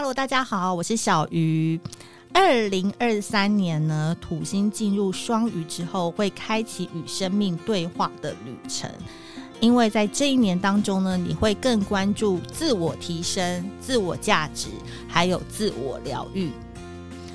Hello，大家好，我是小鱼。二零二三年呢，土星进入双鱼之后，会开启与生命对话的旅程。因为在这一年当中呢，你会更关注自我提升、自我价值，还有自我疗愈。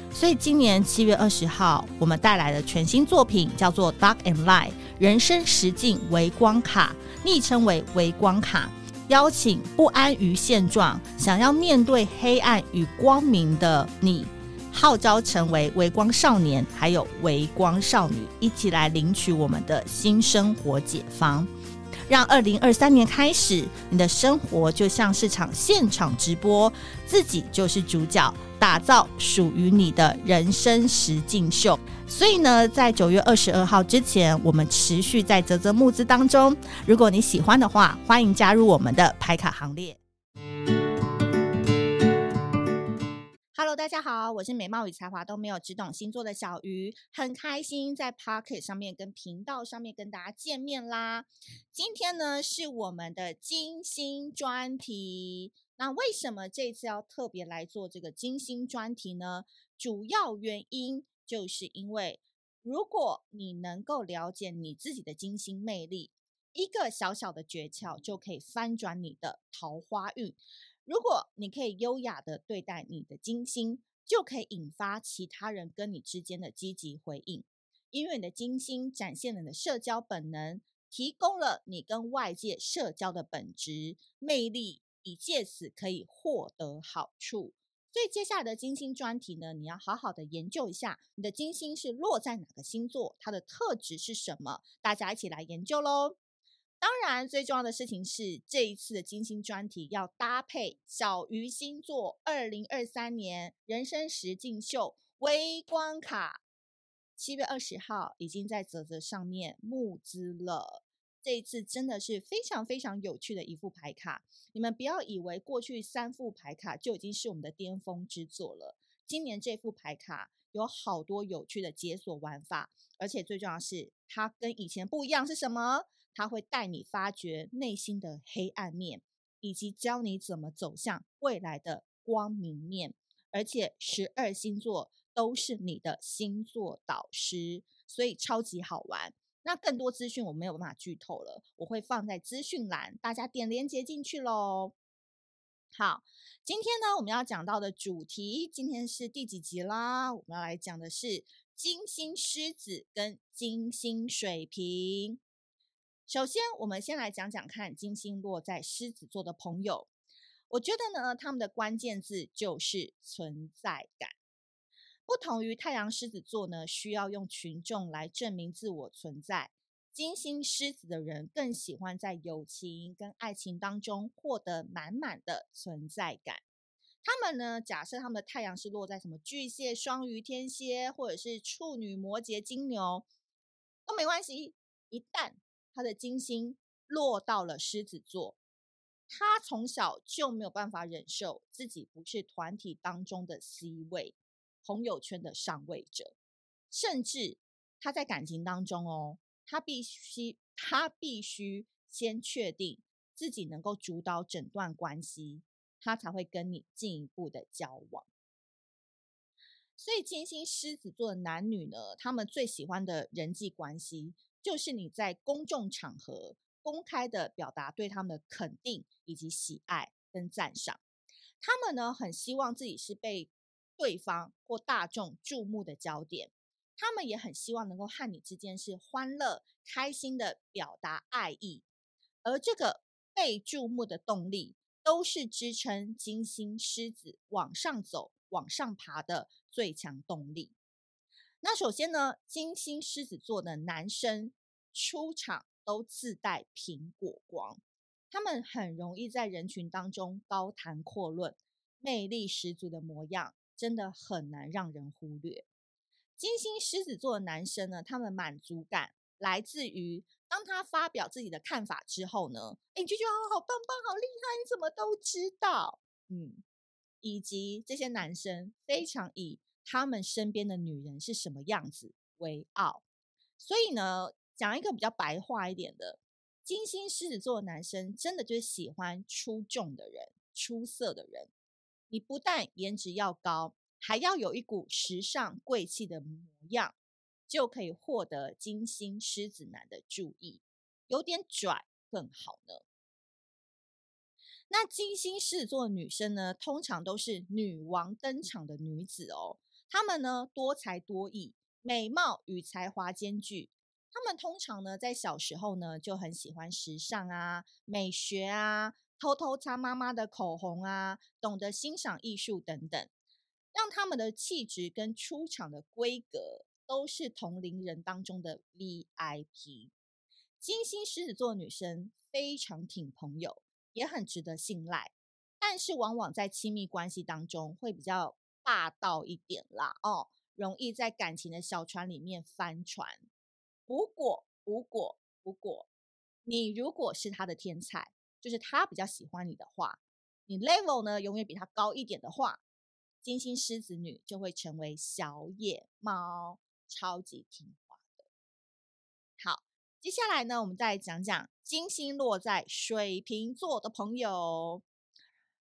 所以今年七月二十号，我们带来的全新作品叫做《Dark and Light》人生实境微光卡，昵称为微光卡。邀请不安于现状、想要面对黑暗与光明的你，号召成为微光少年，还有微光少女，一起来领取我们的新生活解方。让二零二三年开始，你的生活就像是场现场直播，自己就是主角，打造属于你的人生实境秀。所以呢，在九月二十二号之前，我们持续在泽泽募资当中。如果你喜欢的话，欢迎加入我们的排卡行列。大家好，我是美貌与才华都没有，只懂星座的小鱼，很开心在 Pocket 上面跟频道上面跟大家见面啦。今天呢，是我们的金星专题。那为什么这次要特别来做这个金星专题呢？主要原因。就是因为，如果你能够了解你自己的金星魅力，一个小小的诀窍就可以翻转你的桃花运。如果你可以优雅的对待你的金星，就可以引发其他人跟你之间的积极回应。因为你的金星展现了你的社交本能，提供了你跟外界社交的本质魅力，以借此可以获得好处。所以接下来的金星专题呢，你要好好的研究一下，你的金星是落在哪个星座，它的特质是什么？大家一起来研究喽。当然，最重要的事情是这一次的金星专题要搭配小鱼星座二零二三年人生实境秀微光卡，七月二十号已经在泽泽上面募资了。这一次真的是非常非常有趣的一副牌卡，你们不要以为过去三副牌卡就已经是我们的巅峰之作了。今年这副牌卡有好多有趣的解锁玩法，而且最重要的是，它跟以前不一样是什么？它会带你发掘内心的黑暗面，以及教你怎么走向未来的光明面。而且十二星座都是你的星座导师，所以超级好玩。那更多资讯我没有办法剧透了，我会放在资讯栏，大家点连结进去喽。好，今天呢，我们要讲到的主题，今天是第几集啦？我们要来讲的是金星狮子跟金星水瓶。首先，我们先来讲讲看金星落在狮子座的朋友，我觉得呢，他们的关键字就是存在感。不同于太阳狮子座呢，需要用群众来证明自我存在。金星狮子的人更喜欢在友情跟爱情当中获得满满的存在感。他们呢，假设他们的太阳是落在什么巨蟹、双鱼、天蝎，或者是处女、摩羯、金牛，都没关系。一旦他的金星落到了狮子座，他从小就没有办法忍受自己不是团体当中的 C 位。朋友圈的上位者，甚至他在感情当中哦，他必须他必须先确定自己能够主导整段关系，他才会跟你进一步的交往。所以，金星狮子座的男女呢，他们最喜欢的人际关系，就是你在公众场合公开的表达对他们的肯定以及喜爱跟赞赏。他们呢，很希望自己是被。对方或大众注目的焦点，他们也很希望能够和你之间是欢乐、开心的表达爱意，而这个被注目的动力，都是支撑金星狮子往上走、往上爬的最强动力。那首先呢，金星狮子座的男生出场都自带苹果光，他们很容易在人群当中高谈阔论，魅力十足的模样。真的很难让人忽略。金星狮子座的男生呢，他们满足感来自于当他发表自己的看法之后呢，哎，你就觉得好好棒棒，好厉害，你怎么都知道？嗯，以及这些男生非常以他们身边的女人是什么样子为傲。所以呢，讲一个比较白话一点的，金星狮子座男生真的就是喜欢出众的人、出色的人。你不但颜值要高，还要有一股时尚贵气的模样，就可以获得金星狮子男的注意。有点拽更好呢。那金星狮子座女生呢，通常都是女王登场的女子哦。她们呢，多才多艺，美貌与才华兼具。她们通常呢，在小时候呢，就很喜欢时尚啊、美学啊。偷偷擦妈妈的口红啊，懂得欣赏艺术等等，让他们的气质跟出场的规格都是同龄人当中的 VIP。金星狮子座女生非常挺朋友，也很值得信赖，但是往往在亲密关系当中会比较霸道一点啦，哦，容易在感情的小船里面翻船。不过，不过，不过，你如果是他的天才。就是他比较喜欢你的话，你 level 呢永远比他高一点的话，金星狮子女就会成为小野猫，超级听话的。好，接下来呢，我们再讲讲金星落在水瓶座的朋友。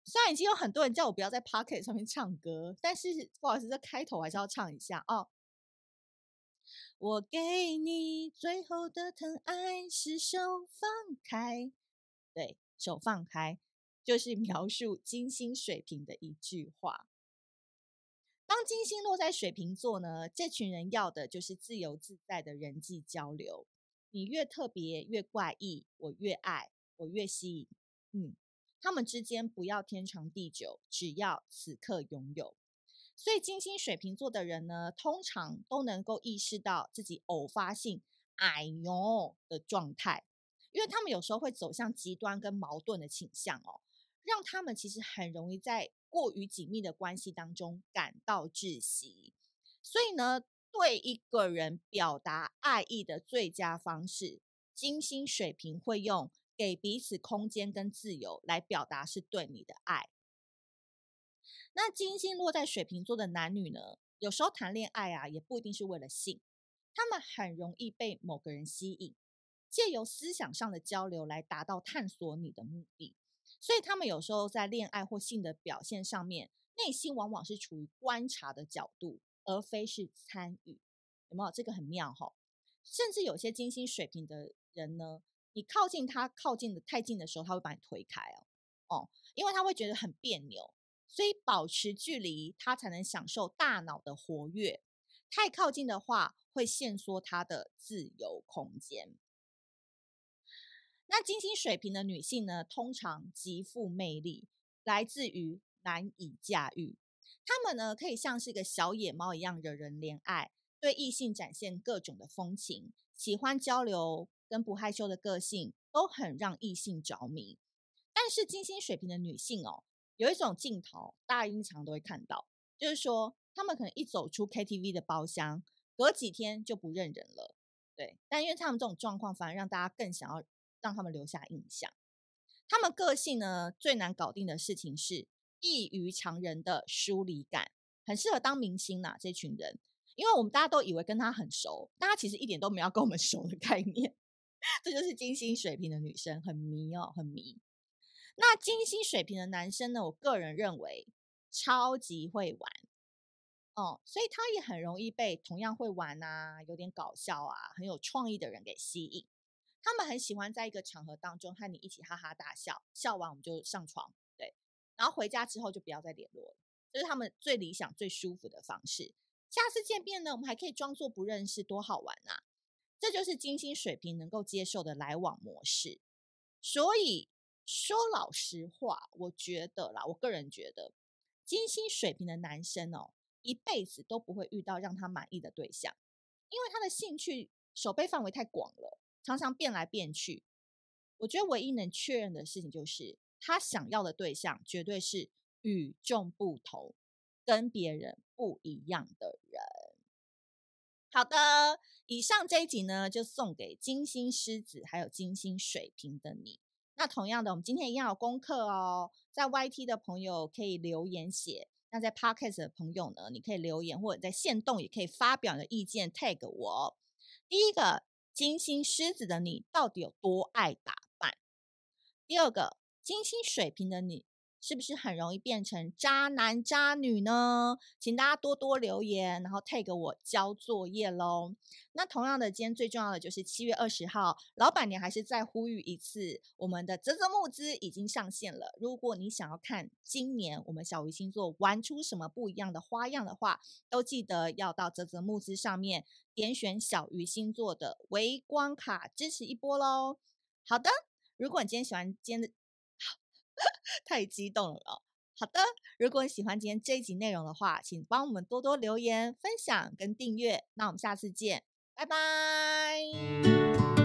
虽然已经有很多人叫我不要在 Pocket 上面唱歌，但是不好意思，这开头还是要唱一下哦。我给你最后的疼爱，是手放开，对。手放开，就是描述金星水瓶的一句话。当金星落在水瓶座呢，这群人要的就是自由自在的人际交流。你越特别越怪异，我越爱，我越吸引。嗯，他们之间不要天长地久，只要此刻拥有。所以金星水瓶座的人呢，通常都能够意识到自己偶发性“哎呦”的状态。因为他们有时候会走向极端跟矛盾的倾向哦，让他们其实很容易在过于紧密的关系当中感到窒息。所以呢，对一个人表达爱意的最佳方式，金星水瓶会用给彼此空间跟自由来表达是对你的爱。那金星落在水瓶座的男女呢，有时候谈恋爱啊，也不一定是为了性，他们很容易被某个人吸引。借由思想上的交流来达到探索你的目的，所以他们有时候在恋爱或性的表现上面，内心往往是处于观察的角度，而非是参与。有没有？这个很妙哈！甚至有些金星水瓶的人呢，你靠近他靠近的太近的时候，他会把你推开哦哦，因为他会觉得很别扭，所以保持距离，他才能享受大脑的活跃。太靠近的话，会限缩他的自由空间。那金星水瓶的女性呢，通常极富魅力，来自于难以驾驭。她们呢，可以像是一个小野猫一样惹人怜爱，对异性展现各种的风情，喜欢交流跟不害羞的个性，都很让异性着迷。但是金星水平的女性哦，有一种镜头，大家经常都会看到，就是说她们可能一走出 KTV 的包厢，隔几天就不认人了。对，但因为他们这种状况，反而让大家更想要。让他们留下印象。他们个性呢，最难搞定的事情是异于常人的疏离感，很适合当明星呐、啊。这群人，因为我们大家都以为跟他很熟，但他其实一点都没有跟我们熟的概念。这就是金星水平的女生，很迷哦，很迷。那金星水平的男生呢？我个人认为超级会玩哦，所以他也很容易被同样会玩啊、有点搞笑啊、很有创意的人给吸引。他们很喜欢在一个场合当中和你一起哈哈大笑，笑完我们就上床，对，然后回家之后就不要再联络了，这是他们最理想、最舒服的方式。下次见面呢，我们还可以装作不认识，多好玩啊！这就是金星水平能够接受的来往模式。所以说老实话，我觉得啦，我个人觉得，金星水平的男生哦，一辈子都不会遇到让他满意的对象，因为他的兴趣守备范围太广了。常常变来变去，我觉得唯一能确认的事情就是，他想要的对象绝对是与众不同、跟别人不一样的人。好的，以上这一集呢，就送给金星狮子还有金星水瓶的你。那同样的，我们今天一样有功课哦，在 YT 的朋友可以留言写，那在 Podcast 的朋友呢，你可以留言或者在线动也可以发表你的意见，tag 我。第一个。金星狮子的你到底有多爱打扮？第二个，金星水瓶的你是不是很容易变成渣男渣女呢？请大家多多留言，然后 take 我交作业喽。那同样的，今天最重要的就是七月二十号，老板娘还是再呼吁一次，我们的泽泽募资已经上线了。如果你想要看今年我们小鱼星座玩出什么不一样的花样的话，都记得要到泽泽募资上面点选小鱼星座的微光卡支持一波喽。好的，如果你今天喜欢今天的。太激动了！好的，如果你喜欢今天这一集内容的话，请帮我们多多留言、分享跟订阅。那我们下次见，拜拜。